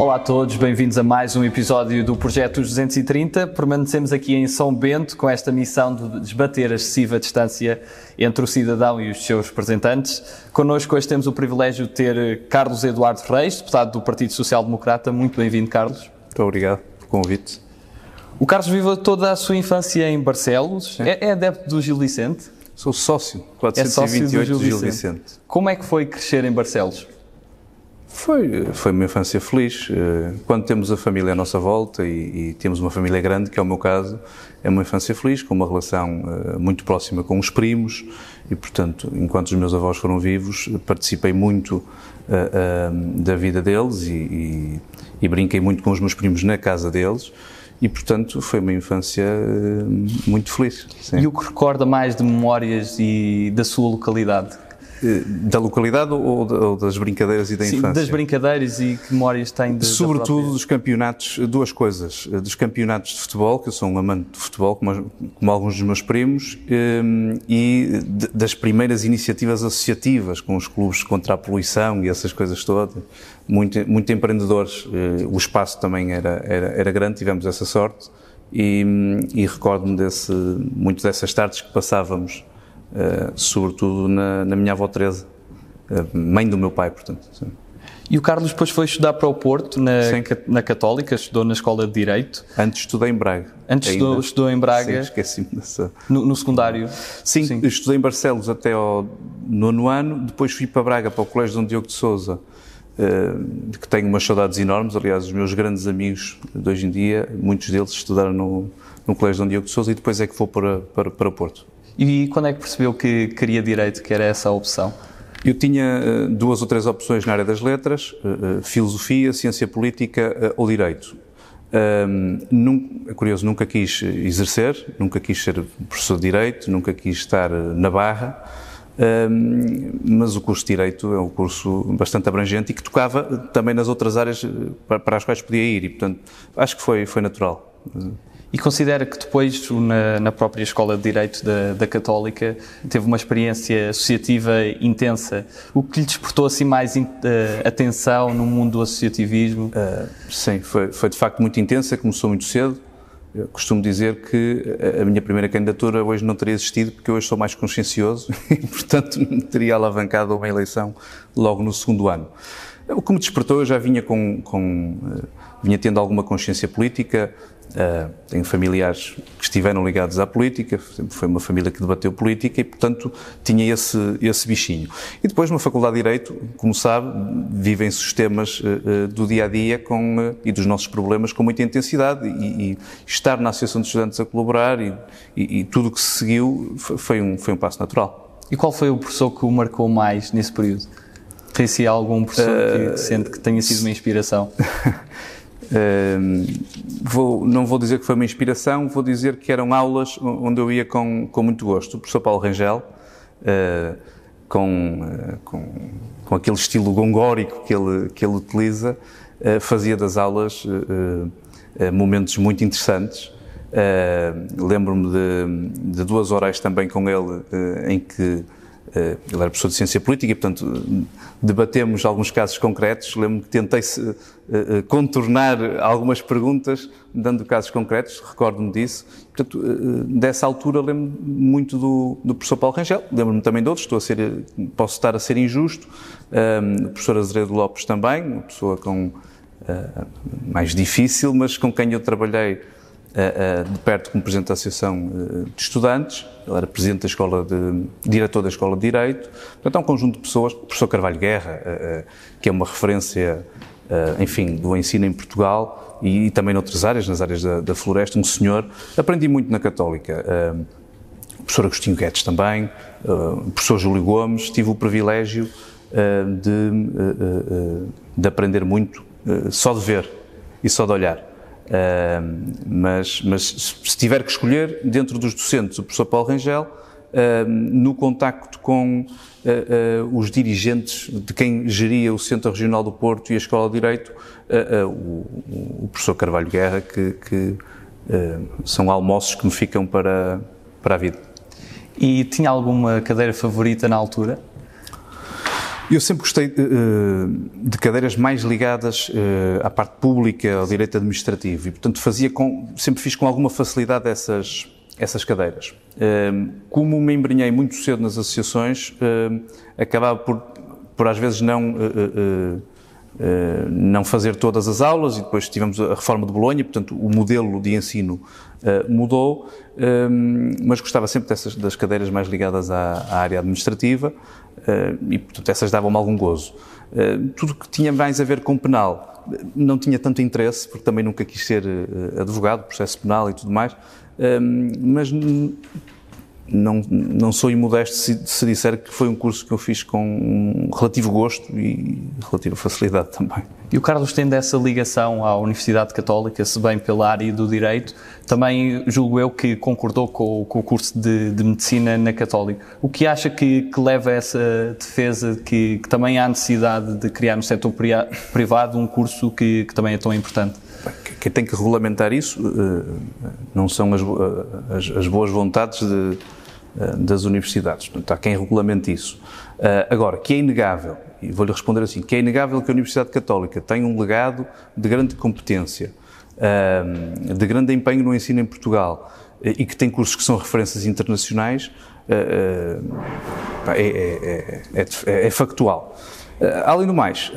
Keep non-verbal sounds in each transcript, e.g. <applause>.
Olá a todos, bem-vindos a mais um episódio do Projeto 230. Permanecemos aqui em São Bento com esta missão de desbater a excessiva distância entre o cidadão e os seus representantes. Connosco hoje temos o privilégio de ter Carlos Eduardo Reis, deputado do Partido Social Democrata. Muito bem-vindo, Carlos. Muito obrigado pelo convite. O Carlos viveu toda a sua infância em Barcelos. É, é, adepto do Gil Vicente? Sou sócio, 428 é sócio do Gil, Gil Vicente. Vicente. Como é que foi crescer em Barcelos? Foi, foi uma infância feliz. Eh, quando temos a família à nossa volta e, e, temos uma família grande, que é o meu caso, é uma infância feliz, com uma relação uh, muito próxima com os primos e, portanto, enquanto os meus avós foram vivos, participei muito uh, da vida deles e, e, e, brinquei muito com os meus primos na casa deles. E, portanto, foi uma infância muito feliz. Sim. E o que recorda mais de memórias e da sua localidade? Da localidade ou, das brincadeiras e da Sim, infância? das brincadeiras e que memórias tem de, Sobretudo própria... dos campeonatos, duas coisas. Dos campeonatos de futebol, que eu sou um amante de futebol, como, como alguns dos meus primos, hum, e das primeiras iniciativas associativas com os clubes contra a poluição e essas coisas todas. Muito, muito empreendedores. Eh, o espaço também era, era, era grande, tivemos essa sorte. E, e recordo-me desse, muito dessas tardes que passávamos sobretudo na, na, minha avó Teresa, uh, mãe do meu pai, portanto. Sim. E o Carlos depois foi estudar para o Porto, na, na Católica, estudou na Escola de Direito. Antes estudei em Braga. Antes estudou, estudou, em Braga. Esqueci-me dessa. No, no secundário? Sim, Sim, estudei em Barcelos até ao nono ano, depois fui para Braga, para o Colégio Dom Diogo de Souza, uh, que tenho umas saudades enormes. Aliás, os meus grandes amigos de hoje em dia, muitos deles estudaram no, no Colégio Dom Diogo de Souza e depois é que vou para, para, para Porto. E quando é que percebeu que queria direito, que era essa a opção? Eu tinha uh, duas ou três opções na área das letras, uh, filosofia, ciência política ou direito. Um, é curioso, nunca quis exercer, nunca quis ser professor de Direito, nunca quis estar na Barra, um, mas o curso de Direito é um curso bastante abrangente e que tocava também nas outras áreas para, para as quais podia ir e, portanto, acho que foi, foi natural. E considera que depois, na, na própria Escola de Direito da, da, Católica, teve uma experiência associativa intensa. O que lhe despertou assim mais uh, atenção no mundo do associativismo? Uh, sim, foi, foi de facto muito intensa, começou muito cedo. Eu costumo dizer que a minha primeira candidatura hoje não teria existido porque hoje sou mais consciencioso <laughs> e, portanto, teria alavancado uma eleição logo no segundo ano. O que me despertou, eu já vinha com, com uh, vinha tendo alguma consciência política, Uh, tenho familiares que estiveram ligados à política, foi uma família que debateu política e, portanto, tinha esse, esse bichinho. E depois, na Faculdade de Direito, como sabe, vivem-se os temas uh, do dia a dia com, e dos nossos problemas com muita intensidade e, e estar na Associação de Estudantes a colaborar e, e, e tudo o que se seguiu foi um, foi um passo natural. E qual foi o professor que o marcou mais nesse período? Tem se algum professor que sente que tenha sido uma inspiração? <laughs> vou, não vou dizer que foi uma inspiração, vou dizer que eram aulas onde eu ia com, com muito gosto. O professor Paulo Rangel, uh, com, uh, com, com, aquele estilo gongórico que ele, que ele utiliza, uh, fazia das aulas momentos muito interessantes. Lembro-me de, de, duas horas também com ele em que ele era professor de ciência política e, portanto, debatemos alguns casos concretos. Lembro-me que tentei uh, uh, contornar algumas perguntas, dando casos concretos, recordo-me disso. Portanto, uh, dessa altura lembro-me muito do, do, professor Paulo Rangel, lembro-me também de outros, estou a ser, posso estar a ser injusto, um, o professor Azeredo Lopes também, uma pessoa com, mais difícil, mas com quem eu trabalhei de perto como presidente da Associação de Estudantes, ele era presidente da escola de, diretor da Escola de Direito, portanto é um conjunto de pessoas, o professor Carvalho Guerra, que é uma referência, enfim, do ensino em Portugal e, e também noutras áreas, nas áreas da, da, floresta, um senhor, aprendi muito na Católica, o professor Agostinho Guedes também, o professor Júlio Gomes, tive o privilégio de, de aprender muito só de ver e só de olhar. Uh, mas, mas, se tiver que escolher, dentro dos docentes, o professor Paulo Rangel, uh, no contacto com uh, os dirigentes de quem geria o Centro Regional do Porto e a Escola de Direito, o, o, professor Carvalho Guerra, que, que são almoços que me ficam para, para a vida. E tinha alguma cadeira favorita na altura? Eu sempre gostei uh, de cadeiras mais ligadas uh, à parte pública, ao direito administrativo. E, portanto, fazia com, sempre fiz com alguma facilidade essas, essas cadeiras. Como me embrenhei muito cedo nas associações, acabava por, por às vezes não não fazer todas as aulas e depois tivemos a reforma de Bolonha, portanto o modelo de ensino mudou, mas gostava sempre dessas, das cadeiras mais ligadas à, à área administrativa e portanto essas davam-me algum gozo. Tudo que tinha mais a ver com penal não tinha tanto interesse, porque também nunca quis ser advogado, processo penal e tudo mais, mas não, não sou imodesto se, se disser que foi um curso que eu fiz com um relativo gosto e relativa facilidade também. E o Carlos tendo essa ligação à Universidade Católica, se bem pela área do Direito, também julgo eu que concordou com, com o curso de, de, Medicina na Católica. O que acha que, que leva a essa defesa que, que, também há necessidade de criar no setor privado um curso que, que também é tão importante? Quem tem que regulamentar isso eh, não são as, eh, as, as boas vontades de das universidades. Portanto, há quem regulamente isso. Eh, agora, que é inegável, e vou-lhe responder assim, que é inegável que a Universidade Católica tem um legado de grande competência, eh, de grande empenho no ensino em Portugal e que tem cursos que são referências internacionais, é, é, é, é factual. Além do mais,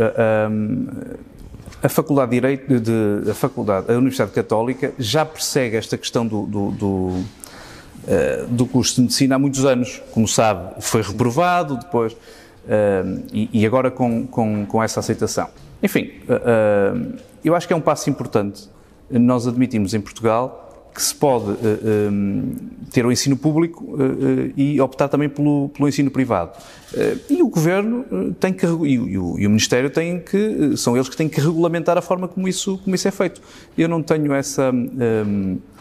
a Faculdade de Direito, de, a, Faculdade, a Universidade Católica já persegue esta questão do, do uh, do curso de medicina há muitos anos. Como sabe, foi reprovado depois, uh, e, e, agora com, com, com, essa aceitação. Enfim, uh, eu acho que é um passo importante. Nós admitimos em Portugal que se pode uh, um, ter o ensino público uh, uh, e optar também pelo, pelo ensino privado. e o Governo tem que, e o, e o, Ministério tem que, são eles que têm que regulamentar a forma como isso, como isso é feito. Eu não tenho essa... Um, eh,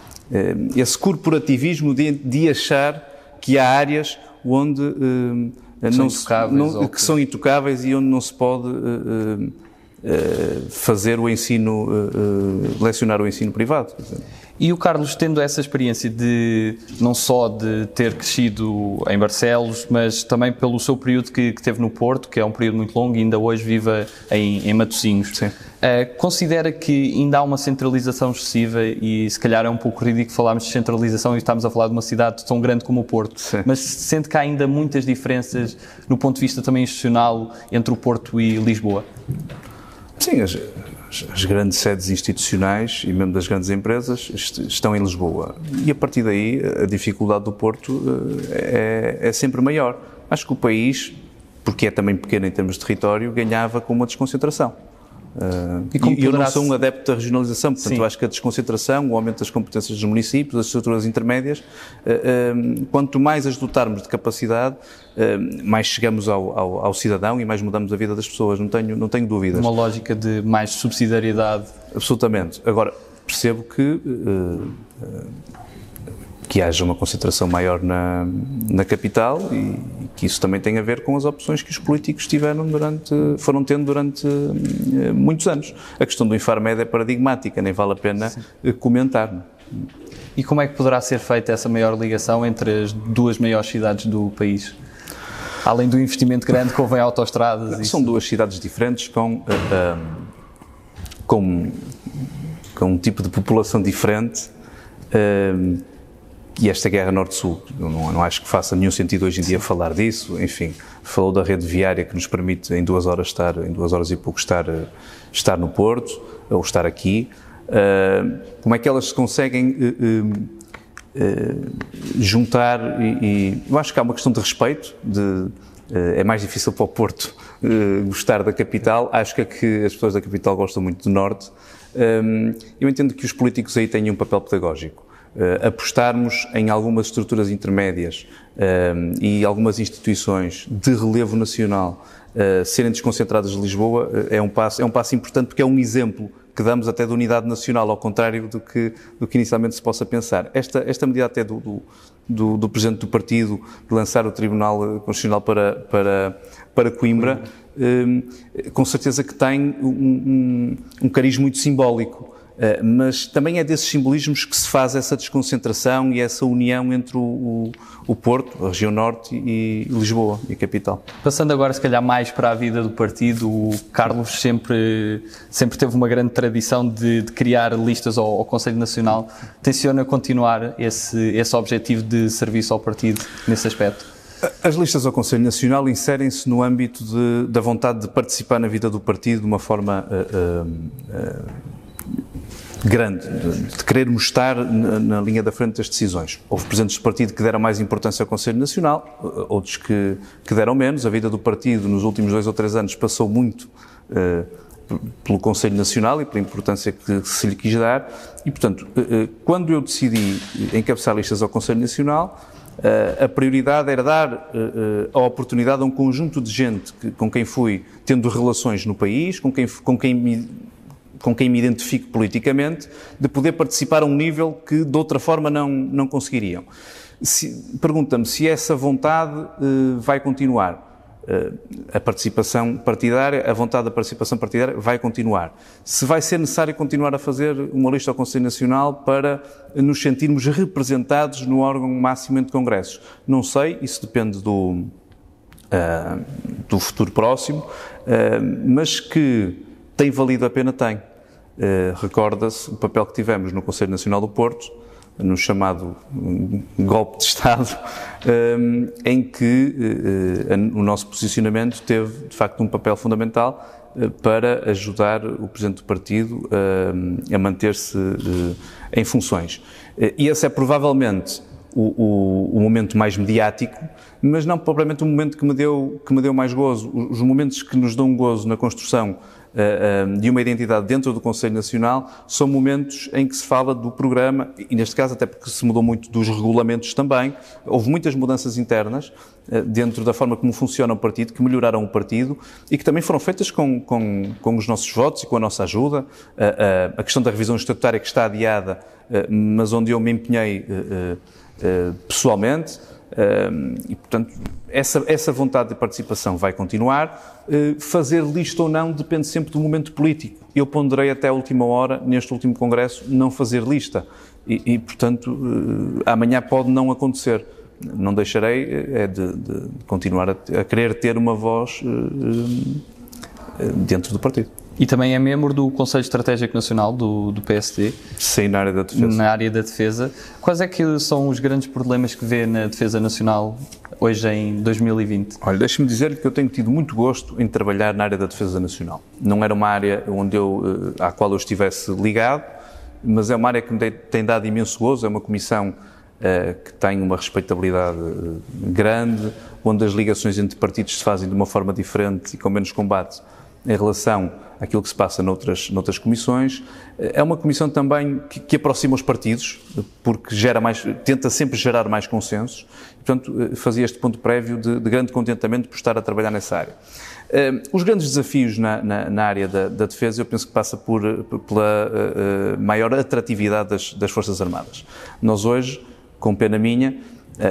esse corporativismo de, de achar que há áreas onde eh, não se, não, que são intocáveis e onde não se pode uh, fazer o ensino, lecionar o ensino privado. E o Carlos, tendo essa experiência de não só de ter crescido em Barcelos, mas também pelo seu período que, que teve no Porto, que é um período muito longo e ainda hoje vive em, em Matosinhos, uh, considera que ainda há uma centralização excessiva e se calhar é um pouco ridículo falarmos de centralização e estamos a falar de uma cidade tão grande como o Porto, Sim. mas sente que há ainda muitas diferenças no ponto de vista também institucional entre o Porto e Lisboa? Sim, as, grandes sedes institucionais e mesmo das grandes empresas estão em Lisboa. E a partir daí a dificuldade do Porto eh, é, é sempre maior. Acho que o país, porque é também pequeno em termos de território, ganhava com uma desconcentração. Uh, e, eu não sou um adepto da regionalização, portanto, eu acho que a desconcentração, o aumento das competências dos municípios, das estruturas intermédias, uh, uh, quanto mais as dotarmos de capacidade, mais chegamos ao, ao, ao, cidadão e mais mudamos a vida das pessoas, não tenho, não tenho dúvidas. Uma lógica de mais subsidiariedade. Absolutamente. Agora, percebo que que haja uma concentração maior na, na capital e, que isso também tem a ver com as opções que os políticos tiveram durante, foram tendo durante uh, muitos anos. A questão do Infarmed é paradigmática, nem vale a pena Sim. Eh, comentar. E como é que poderá ser feita essa maior ligação entre as duas maiores cidades do país? Além do investimento grande que houve em autostradas? São duas cidades diferentes com, uh, com, com um tipo de população diferente. E esta guerra norte-sul, não, não, acho que faça nenhum sentido hoje em dia falar disso, enfim, falou da rede viária que nos permite em duas horas estar, em duas horas e pouco estar, estar no Porto, ou estar aqui, uh, como é que elas se conseguem uh, uh, juntar e, e, eu acho que há uma questão de respeito, de, é mais difícil para o Porto gostar da capital, acho que, é que as pessoas da capital gostam muito do Norte, eu entendo que os políticos aí têm um papel pedagógico, uh, apostarmos em algumas estruturas intermédias uh, e algumas instituições de relevo nacional uh, serem desconcentradas de Lisboa é, um passo, é um passo importante porque é um exemplo que damos até de unidade nacional, ao contrário do que, do que inicialmente se possa pensar. Esta, esta medida até do, do, do, do Presidente do Partido de lançar o Tribunal Constitucional para, para, para Coimbra, com certeza que tem um, um, um cariz muito simbólico mas também é desses simbolismos que se faz essa desconcentração e essa união entre o, o, o Porto, a região norte e, e Lisboa, e a capital. Passando agora, se calhar, mais para a vida do partido, o Carlos sempre, sempre teve uma grande tradição de, de criar listas ao, ao, Conselho Nacional. Tenciona continuar esse, esse objetivo de serviço ao partido nesse aspecto? As listas ao Conselho Nacional inserem-se no âmbito de, da vontade de participar na vida do partido de uma forma uh, uh, uh, grande, de, de, querermos estar na, linha da frente das decisões. Houve presidentes do partido que deram mais importância ao Conselho Nacional, outros que, que deram menos. A vida do partido nos últimos dois ou três anos passou muito pelo Conselho Nacional e pela importância que se lhe quis dar. E, portanto, quando eu decidi encabeçar listas ao Conselho Nacional, a prioridade era dar a oportunidade a um conjunto de gente que, com quem fui tendo relações no país, com quem, com, quem me, com quem me identifico politicamente, de poder participar a um nível que de outra forma não, não conseguiriam. Pergunta-me se essa vontade uh, vai continuar. Uh, a participação partidária, a vontade da participação partidária vai continuar. Se vai ser necessário continuar a fazer uma lista ao Conselho Nacional para nos sentirmos representados no órgão máximo de congressos, não sei, isso depende do, uh, do futuro próximo, mas que tem valido a pena, tem. Recorda-se o papel que tivemos no Conselho Nacional do Porto, no chamado golpe de Estado, ehm, <laughs> em que eh, o nosso posicionamento teve, de facto, um papel fundamental eh, para ajudar o Presidente do Partido ehm, a manter-se eh, em funções. E esse é provavelmente o, o, o, momento mais mediático, mas não propriamente o momento que me deu, que me deu mais gozo. Os momentos que nos dão gozo na construção uh, uh, de uma identidade dentro do Conselho Nacional são momentos em que se fala do programa, e neste caso até porque se mudou muito dos regulamentos também, houve muitas mudanças internas uh, dentro da forma como funciona o partido, que melhoraram o partido e que também foram feitas com, com, com os nossos votos e com a nossa ajuda. a questão da revisão estatutária que está adiada, mas onde eu me empenhei pessoalmente, e, portanto, essa, essa vontade de participação vai continuar. Uh, fazer lista ou não depende sempre do momento político. Eu ponderei até a última hora, neste último Congresso, não fazer lista. E, e portanto, uh, amanhã pode não acontecer. Não deixarei eh, é de, de continuar a, a, querer ter uma voz dentro do partido. E também é membro do Conselho Estratégico Nacional do, do PSD. Sim, na área da defesa. Na área da defesa. Quais é que são os grandes problemas que vê na defesa nacional hoje em 2020? Olha, deixe-me dizer-lhe que eu tenho tido muito gosto em trabalhar na área da defesa nacional. Não era uma área onde eu, eh, à qual eu estivesse ligado, mas é uma área que me tem dado imenso gozo, é uma comissão uh, que tem uma respeitabilidade uh, grande, onde as ligações entre partidos se fazem de uma forma diferente e com menos combate em relação àquilo que se passa noutras, noutras comissões. É uma comissão também que, que, aproxima os partidos, porque gera mais, tenta sempre gerar mais consensos. portanto, fazia este ponto prévio de, de, grande contentamento por estar a trabalhar nessa área. Uh, os grandes desafios na, na, na área da, da, defesa, eu penso que passa por, pela maior atratividade das, das, Forças Armadas. Nós hoje, com pena minha,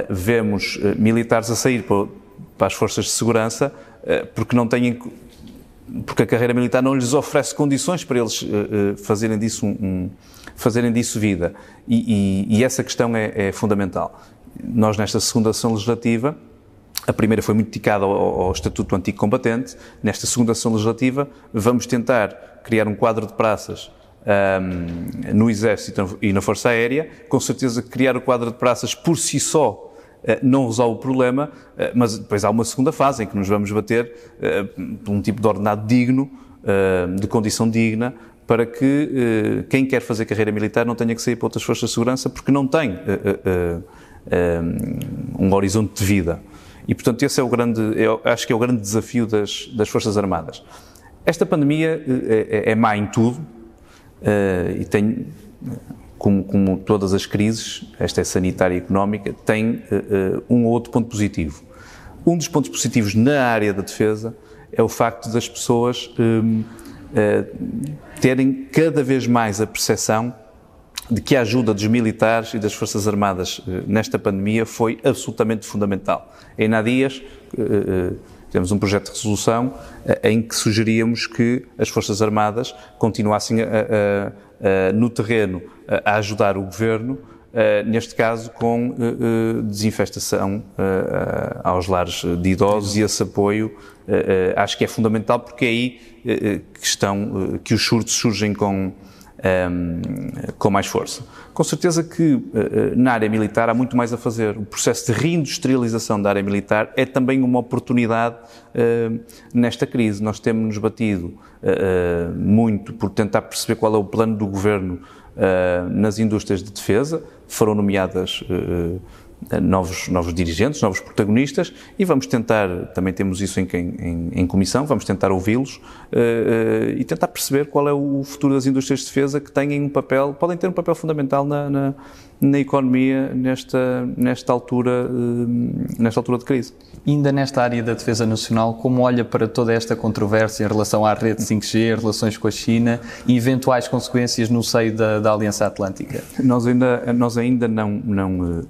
vemos militares a sair para, para as forças de segurança porque não têm porque a carreira militar não lhes oferece condições para eles uh, fazerem, disso um, um, fazerem disso vida. E, e, e essa questão é, é, fundamental. Nós, nesta segunda ação legislativa, a primeira foi muito dedicada ao, ao Estatuto Antigo Combatente, nesta segunda ação legislativa vamos tentar criar um quadro de praças um, no Exército e na Força Aérea. Com certeza criar o quadro de praças por si só não resolve o problema, eh, mas depois há uma segunda fase em que nos vamos bater eh, por um tipo de ordenado digno, de condição digna, para que quem quer fazer carreira militar não tenha que sair para outras forças de segurança porque não tem um horizonte de vida. E, portanto, esse é o grande, eu acho que é o grande desafio das, das Forças Armadas. Esta pandemia é, é má em tudo e tem como, como, todas as crises, esta é sanitária e económica, tem uh, um ou outro ponto positivo. Um dos pontos positivos na área da defesa é o facto das pessoas uh, terem cada vez mais a percepção de que a ajuda dos militares e das Forças Armadas nesta pandemia foi absolutamente fundamental. Em há dias, tivemos um projeto de resolução em que sugeríamos que as Forças Armadas continuassem a no terreno a ajudar o governo, neste caso com desinfestação aos lares de idosos e esse apoio acho que é fundamental porque é aí que, estão, que os surtos surgem com ehm, com mais força. Com certeza que na área militar há muito mais a fazer. O processo de reindustrialização da área militar é também uma oportunidade nesta crise. Nós temos-nos batido uh, muito por tentar perceber qual é o plano do governo nas indústrias de defesa. Foram nomeadas novos, novos dirigentes, novos protagonistas e vamos tentar, também temos isso em, em, em comissão, vamos tentar ouvi-los uh, uh, e tentar perceber qual é o futuro das indústrias de defesa que têm um papel, podem ter um papel fundamental na, na, na economia nesta, nesta, altura, uh, nesta altura de crise. Ainda nesta área da defesa nacional, como olha para toda esta controvérsia em relação à rede 5G, relações com a China e eventuais consequências no seio da, da Aliança Atlântica? Nós ainda, nós ainda não, não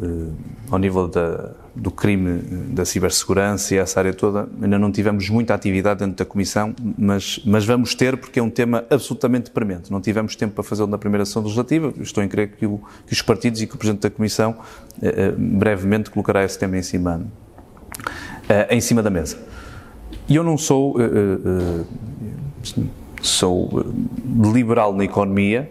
ao nível da, do crime da cibersegurança e essa área toda, ainda não tivemos muita atividade dentro da Comissão, mas, mas vamos ter porque é um tema absolutamente premente. Não tivemos tempo para fazê-lo na primeira sessão legislativa. Estou em crer que, o, que, os partidos e que o Presidente da Comissão eh, eh brevemente colocará esse tema em cima, eh, em cima da mesa. E eu não sou, eh, eh, eh sou liberal na economia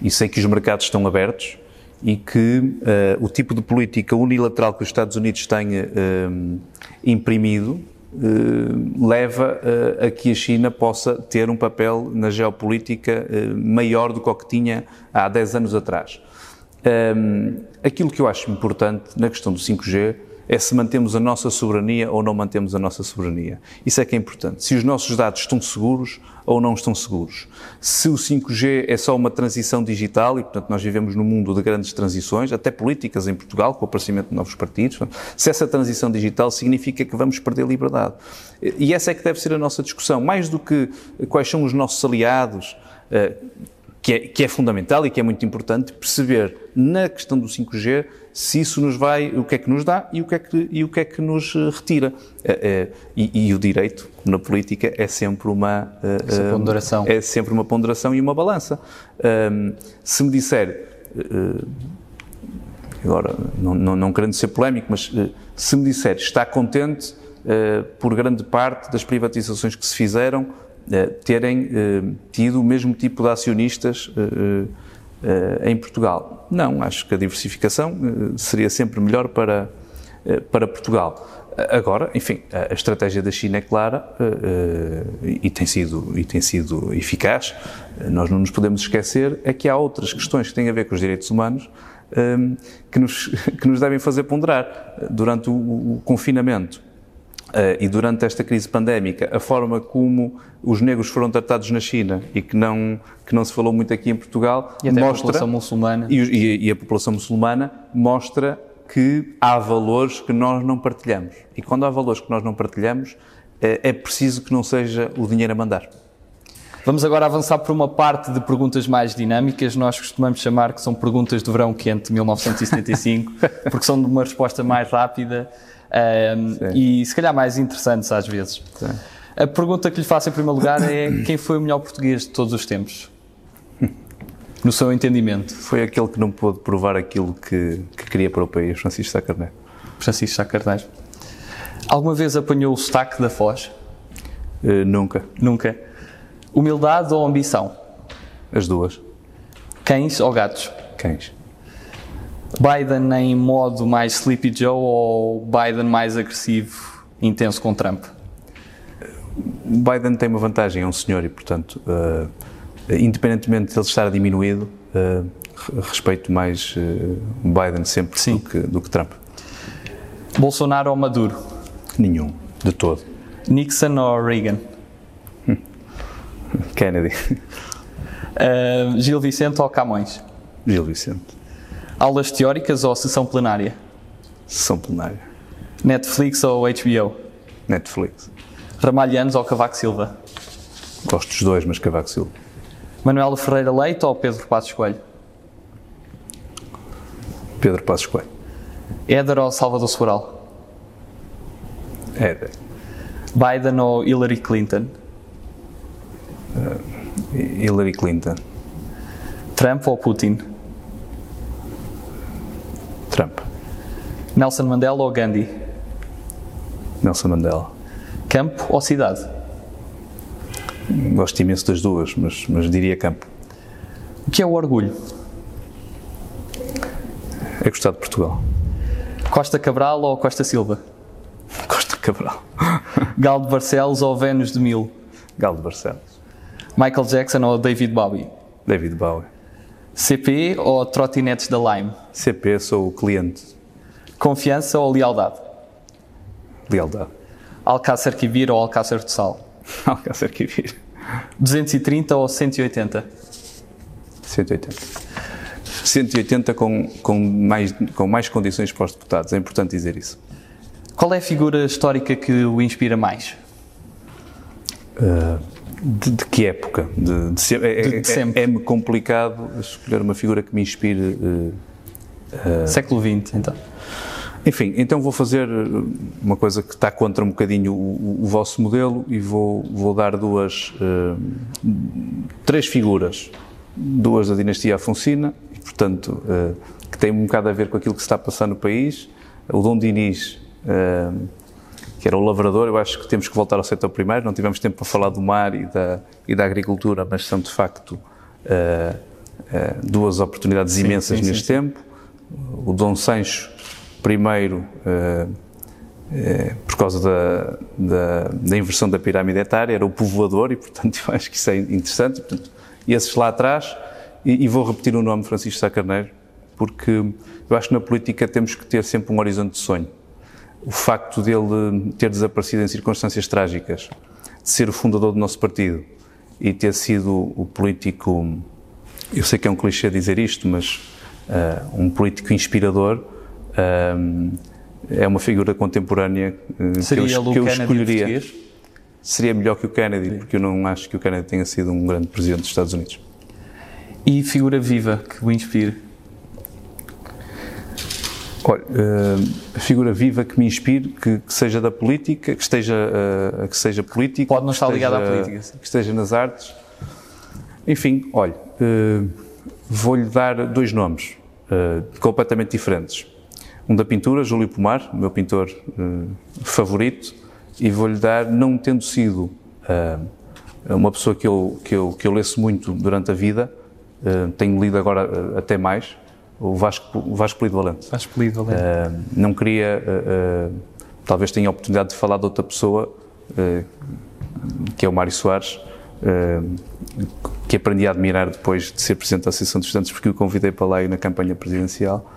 e sei que os mercados estão abertos e que uh, o tipo de política unilateral que os Estados Unidos têm uh, imprimido uh, leva a que a China possa ter um papel na geopolítica maior do que o que tinha há 10 anos atrás. Um, aquilo que eu acho importante na questão do 5G é se mantemos a nossa soberania ou não mantemos a nossa soberania. Isso é que é importante. Se os nossos dados estão seguros ou não estão seguros. Se o 5G é só uma transição digital, e portanto nós vivemos num mundo de grandes transições, até políticas em Portugal, com o aparecimento de novos partidos, se essa transição digital significa que vamos perder liberdade. E essa é que deve ser a nossa discussão, mais do que quais são os nossos aliados, eh, que é, que é fundamental e que é muito importante perceber na questão do 5G se isso nos vai, o que é que nos dá e o que é que, e o que, é que nos eh, retira. Eh, eh, e, e o direito, na política, é sempre uma Essa ponderação. É sempre uma ponderação e uma balança. Se me disser, agora, não, não, não querendo ser polémico, mas se me disser está contente por grande parte das privatizações que se fizeram, terem tido o mesmo tipo de acionistas em Portugal. Não, acho que a diversificação seria sempre melhor para, para Portugal. Agora, enfim, a estratégia da China é clara e tem sido, e tem sido eficaz. Nós não nos podemos esquecer é que há outras questões que têm a ver com os direitos humanos que nos, <laughs> que nos devem fazer ponderar. Durante o, o confinamento, Uh, e durante esta crise pandémica, a forma como os negros foram tratados na China e que não, que não se falou muito aqui em Portugal, e mostra, a população muçulmana. E, e, e, a população muçulmana mostra que há valores que nós não partilhamos. E quando há valores que nós não partilhamos, uh, é preciso que não seja o dinheiro a mandar. Vamos agora avançar por uma parte de perguntas mais dinâmicas. Nós costumamos chamar que são perguntas do verão quente de 1975, <laughs> porque são de uma resposta mais rápida um, e se calhar mais interessantes às vezes. Sim. A pergunta que lhe faço em primeiro lugar é <coughs> quem foi o melhor português de todos os tempos? No seu entendimento. Foi aquele que não pôde provar aquilo que, que queria para o país, Francisco Sá Carneiro. Francisco Sá Carneiro. Alguma vez apanhou o sotaque da Foz? Uh, nunca. Nunca. Humildade ou ambição? As duas. Cães ou gatos? Cães. Biden em modo mais Sleepy Joe ou Biden mais agressivo, intenso com Trump? Biden tem uma vantagem, é um senhor e, portanto, uh, independentemente de ele estar diminuído, uh, respeito mais uh, Biden sempre do que, do que, Trump. Bolsonaro ou Maduro? Nenhum, de todo. Nixon ou Reagan? Kennedy. Gil Vicente ou Camões? Gil Vicente. Aulas teóricas ou sessão plenária? Sessão plenária. Netflix ou HBO? Netflix. Ramalhianos ou Cavaco Silva? Gosto dos dois, mas Cavaco Silva. Manuel Ferreira Leite ou Pedro Passos Coelho? Pedro Passos Coelho. Éder ou Salvador Sobral? Éder. Biden ou Hillary Clinton? Uh, Hillary Clinton. Trump ou Putin? Trump. Nelson Mandela ou Gandhi? Nelson Mandela. Campo ou cidade? Gosto imenso das duas, mas, mas diria campo. O que é o orgulho? É gostar de Portugal. Costa Cabral ou Costa Silva? <laughs> Costa Cabral. <laughs> Gal de Barcelos ou Vênus de Mil? Galo de Barcelos. Michael Jackson ou David Bowie? David Bowie. CP ou trotinetes da Lime? CP, sou o cliente. Confiança ou lealdade? Lealdade. Alcácer Quibir ou Alcácer do Sal? <laughs> Alcácer Quibir. 230 ou 180? 180. 180 com, com, mais, com mais condições para os deputados, é importante dizer isso. Qual é a figura histórica que o inspira mais? Uh, de, de, que época? De, de, se, é, de, de sempre. É-me é complicado escolher uma figura que me inspire. Uh, uh, Século XX, então. Enfim, então vou fazer uma coisa que está contra um bocadinho o, o, vosso modelo e vou, vou dar duas, três figuras. Duas da dinastia Afonsina, e, portanto, que têm um bocado a ver com aquilo que se está a passar no país. O Dom Dinis, que era o lavrador, eu acho que temos que voltar ao setor primeiro, não tivemos tempo para falar do mar e da, e da agricultura, mas são de facto uh, uh, duas oportunidades sim, imensas sim, neste sim, tempo. O Dom Sancho I, uh, por causa da, da, da, inversão da pirâmide etária, era o povoador e, portanto, <laughs> eu acho que isso é interessante. Portanto, esses lá atrás, e, e vou repetir o nome Francisco Sá Carneiro, porque eu acho que na política temos que ter sempre um horizonte de sonho o facto dele ter desaparecido em circunstâncias trágicas, de ser o fundador do nosso partido e ter sido o político, eu sei que é um clichê dizer isto, mas uh, um político inspirador, uh, é uma figura contemporânea Seria que eu, que eu escolheria. Português? Seria melhor que o Kennedy, Sim. porque eu não acho que o Kennedy tenha sido um grande presidente dos Estados Unidos. E figura viva que o inspire? Olha, uh, a figura viva que me inspire, que, que seja da política, que esteja, uh, que seja política. Pode não estar ligada à política. Sim. Que esteja nas artes. Enfim, olha, uh, vou-lhe dar dois nomes completamente diferentes. Um da pintura, Júlio Pomar, meu pintor favorito, e vou-lhe dar, não tendo sido uma pessoa que eu, que, eu, que eu leço muito durante a vida, tenho lido agora até mais, o Vasco, o Vasco Polido Valente. Vasco Polido Valente. Uh, não queria, uh, uh, talvez tenha a oportunidade de falar de outra pessoa, que é o Mário Soares, que aprendi a admirar depois de ser Presidente da Associação de Estudantes, porque o convidei para lá na campanha presidencial.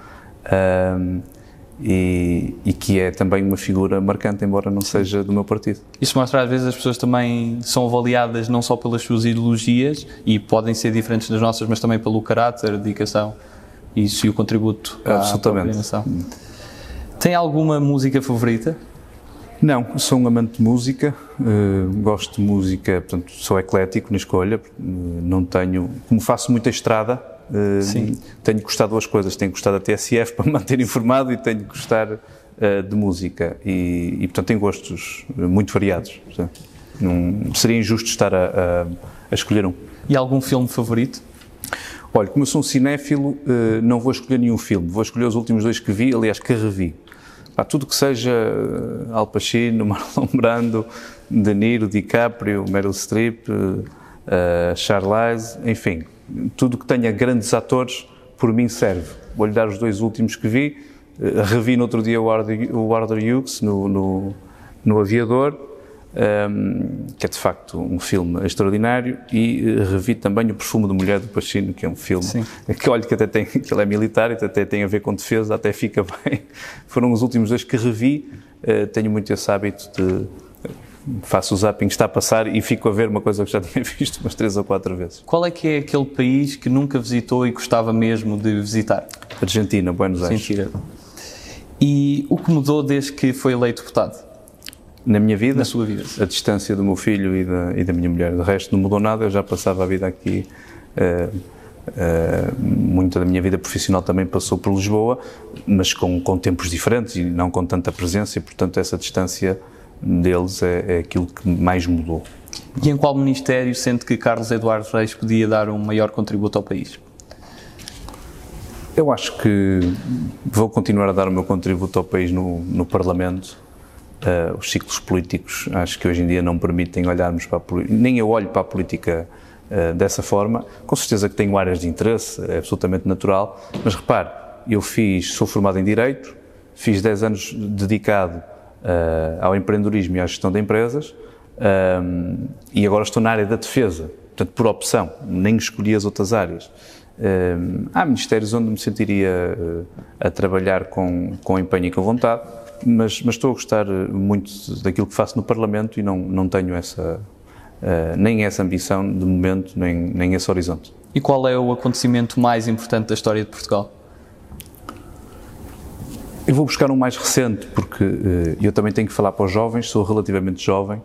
E, e, que é também uma figura marcante, embora não seja do meu partido. Isso mostra às vezes as pessoas também são avaliadas não só pelas suas ideologias e podem ser diferentes das nossas, mas também pelo caráter, dedicação isso e o contributo Absolutamente. à Tem alguma música favorita? Não, sou um amante de música, uh, gosto de música, portanto, sou eclético na escolha, uh, não tenho, como faço muita estrada, uh, tenho gostado de duas coisas, tenho gostado da TSF <laughs> para me manter informado e tenho gostar de música e, e, portanto, tenho gostos muito variados. Não, seria injusto estar a, a, a escolher um. E algum filme favorito? Olha, como eu sou um cinéfilo, eh, não vou escolher nenhum filme, vou escolher os últimos dois que vi, aliás, que revi. Há tudo que seja eh, Al Pacino, <laughs> Marlon Brando, De Niro, DiCaprio, Meryl Streep, uh, Charlize, enfim, tudo que tenha grandes atores, por mim serve. Vou-lhe dar os dois últimos que vi. Uh, revi no outro dia o Arthur, o Arthur Hughes no, no, no Aviador um, que é de facto um filme extraordinário, e uh, revi também O Perfume de Mulher do Pacino, que é um filme Sim. <laughs> que olho que até tem, que ele é militar, e até tem a ver com defesa, até fica <laughs> bem. Foram os últimos dois que revi, uh, tenho muito esse hábito de faço o zapping, está a passar e fico a ver uma coisa que já <laughs> tinha visto umas três ou quatro vezes. Qual é que é aquele país que nunca visitou e gostava mesmo de visitar? Argentina, Buenos Aires. Argentina. E o que mudou desde que foi eleito deputado? na minha vida, na sua vida, a distância do meu filho e da, e da minha mulher. De resto, não mudou nada. Eu já passava a vida aqui. Uh, uh, muita da minha vida profissional também passou por Lisboa, mas com, com tempos diferentes e não com tanta presença, e portanto, essa distância deles é, é aquilo que mais mudou. E em qual ministério sente que Carlos Eduardo Reis podia dar um maior contributo ao país? Eu acho que vou continuar a dar o meu contributo ao país no, no Parlamento. Uh, os ciclos políticos acho que hoje em dia não permitem olharmos para a política, nem eu olho para a política uh, dessa forma. Com certeza que tenho áreas de interesse, é absolutamente natural, mas repare, eu fiz, sou formado em Direito, fiz 10 anos dedicado ao empreendedorismo e à gestão de empresas e agora estou na área da defesa, portanto, por opção, nem escolhi as outras áreas. há ministérios onde me sentiria a trabalhar com, com empenho e com vontade, mas, mas, estou a gostar muito daquilo que faço no Parlamento e não, não tenho essa, uh, nem essa ambição de momento, nem, nem esse horizonte. E qual é o acontecimento mais importante da história de Portugal? Eu vou buscar um mais recente, porque uh, eu também tenho que falar para os jovens, sou relativamente jovem uh,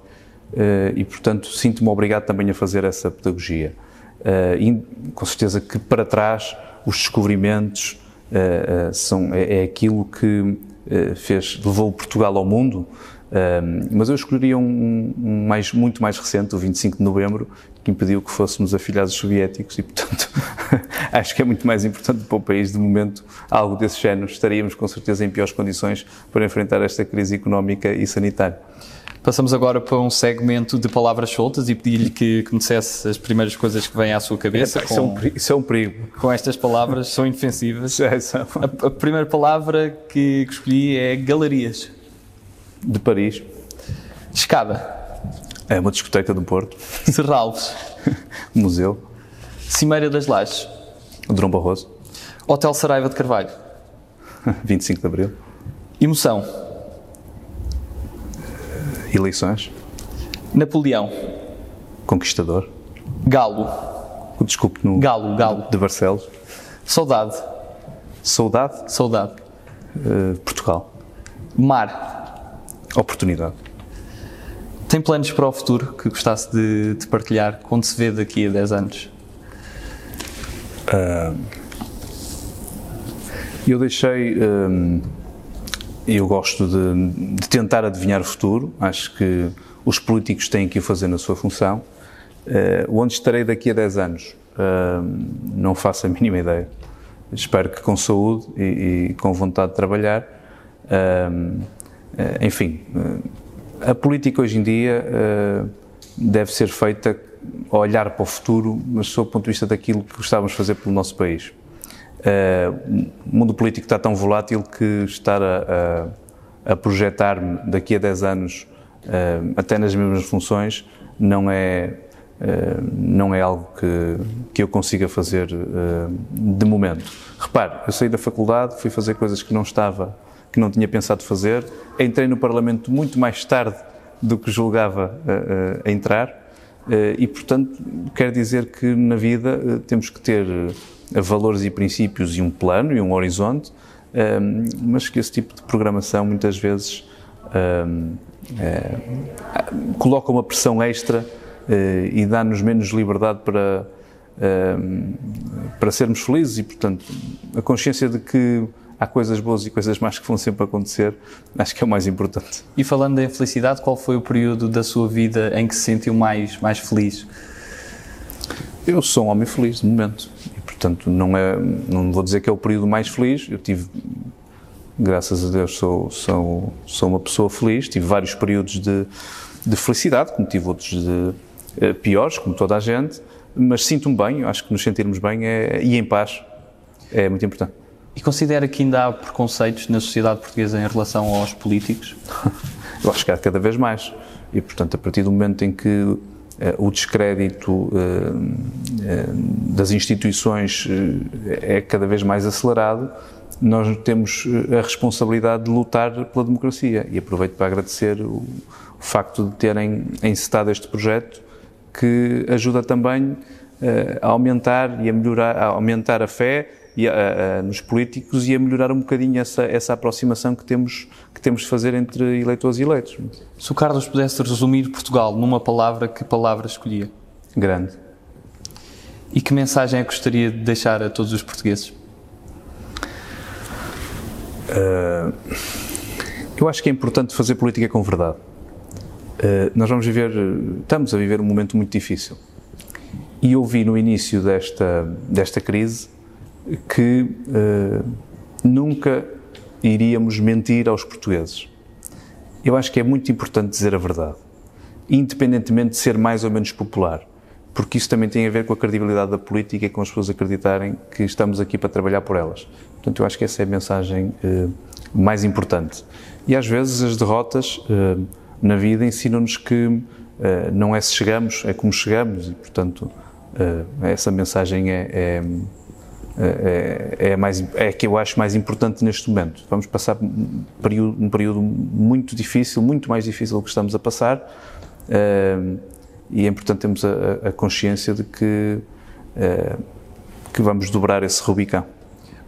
e, portanto, sinto-me obrigado também a fazer essa pedagogia. e, com certeza que para trás os descobrimentos são, é, é aquilo que fez, levou Portugal ao mundo, mas eu escolheria um, um, mais, muito mais recente, o 25 de novembro, que impediu que fôssemos afilhados soviéticos e, portanto, <laughs> acho que é muito mais importante para o país, de momento, algo desse género. Estaríamos, com certeza, em piores condições para enfrentar esta crise económica e sanitária. Passamos agora para um segmento de palavras soltas e pedi-lhe que, que me dissesse as primeiras coisas que vêm à sua cabeça. É, com, isso, é um perigo, isso, é um perigo, Com estas palavras, são <laughs> inofensivas. É, são. A, a, primeira palavra que, que escolhi é galerias. De Paris. Escada. É uma discoteca do Porto. Serralves. <laughs> Museu. Cimeira das Lajes. Dom Barroso. Hotel Saraiva de Carvalho. <laughs> 25 de Abril. Emoção. Eleições. Napoleão. Conquistador. Galo. Desculpe, no. Galo, Galo. De Barcelos. Saudade. Saudade. Saudade. Uh, Portugal. Mar. Oportunidade. Tem planos para o futuro que gostasse de, de partilhar? Quando se vê daqui a 10 anos? Uh, eu deixei. Uh, eu gosto de, de, tentar adivinhar o futuro, acho que os políticos têm que o fazer na sua função. Uh, onde estarei daqui a 10 anos? Uh, não faço a mínima ideia. Espero que com saúde e, e com vontade de trabalhar. Uh, enfim, a política hoje em dia deve ser feita a olhar para o futuro, mas sob o ponto de vista daquilo que gostávamos de fazer pelo nosso país. Uh, o mundo político está tão volátil que estar a, a, a projetar-me daqui a 10 anos uh, até nas mesmas funções não é, uh, não é algo que, que eu consiga fazer de momento. Repare, eu saí da faculdade, fui fazer coisas que não estava, que não tinha pensado fazer, entrei no Parlamento muito mais tarde do que julgava a entrar. E, portanto, quer dizer que na vida temos que ter valores e princípios e um plano e um horizonte, um, mas que esse tipo de programação muitas vezes é, coloca uma pressão extra uh, e dá-nos menos liberdade para, um, para sermos felizes. E, portanto, a consciência de que há coisas boas e coisas más que vão sempre acontecer, acho que é o mais importante. E falando em felicidade, qual foi o período da sua vida em que se sentiu mais, mais feliz? Eu sou um homem feliz, de momento. E, portanto, não, é, não vou dizer que é o período mais feliz. Eu tive, graças a Deus, sou, sou, sou uma pessoa feliz. Tive vários períodos de, de felicidade, como tive outros de eh, piores, como toda a gente. Mas sinto-me bem, acho que nos sentirmos bem é, e em paz é muito importante. E considera que ainda há preconceitos na sociedade portuguesa em relação aos políticos? <laughs> Eu acho que há cada vez mais. E, portanto, a partir do momento em que eh, o descrédito eh, eh, das instituições é cada vez mais acelerado, nós temos a responsabilidade de lutar pela democracia. E aproveito para agradecer o facto de terem encetado este projeto, que ajuda também a aumentar e a melhorar, a aumentar a fé e a, a, nos políticos e a melhorar um bocadinho essa, essa aproximação que temos, que temos de fazer entre eleitores e eleitos. Se o Carlos pudesse resumir Portugal numa palavra, que palavra escolhia? Grande. E que mensagem é que gostaria de deixar a todos os portugueses? Uh, eu acho que é importante fazer política com verdade. Uh, nós vamos viver, estamos a viver um momento muito difícil. E eu vi no início desta, desta crise que uh, nunca iríamos mentir aos portugueses. Eu acho que é muito importante dizer a verdade, independentemente de ser mais ou menos popular, porque isso também tem a ver com a credibilidade da política e com as pessoas acreditarem que estamos aqui para trabalhar por elas. Portanto, eu acho que essa é a mensagem uh, mais importante. E às vezes as derrotas uh, na vida ensinam-nos que não é se chegamos, é como chegamos, e portanto essa mensagem é, é é, é, é, mais, é que eu acho mais importante neste momento. Vamos passar um período, um período muito difícil, muito mais difícil do que estamos a passar, uh, e é importante termos a, a consciência de que, uh, que vamos dobrar esse Rubicão.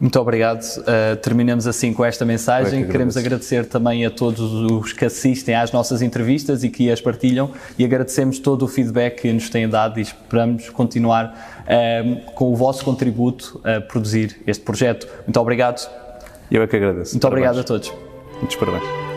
Muito obrigado. Uh, terminamos assim com esta mensagem. Que Queremos agradecer também a todos os que assistem às nossas entrevistas e que as partilham e agradecemos todo o feedback que nos têm dado e esperamos continuar uh, com o vosso contributo a produzir este projeto. Muito obrigado. Eu é que agradeço. Muito parabéns. obrigado a todos. Muitos parabéns.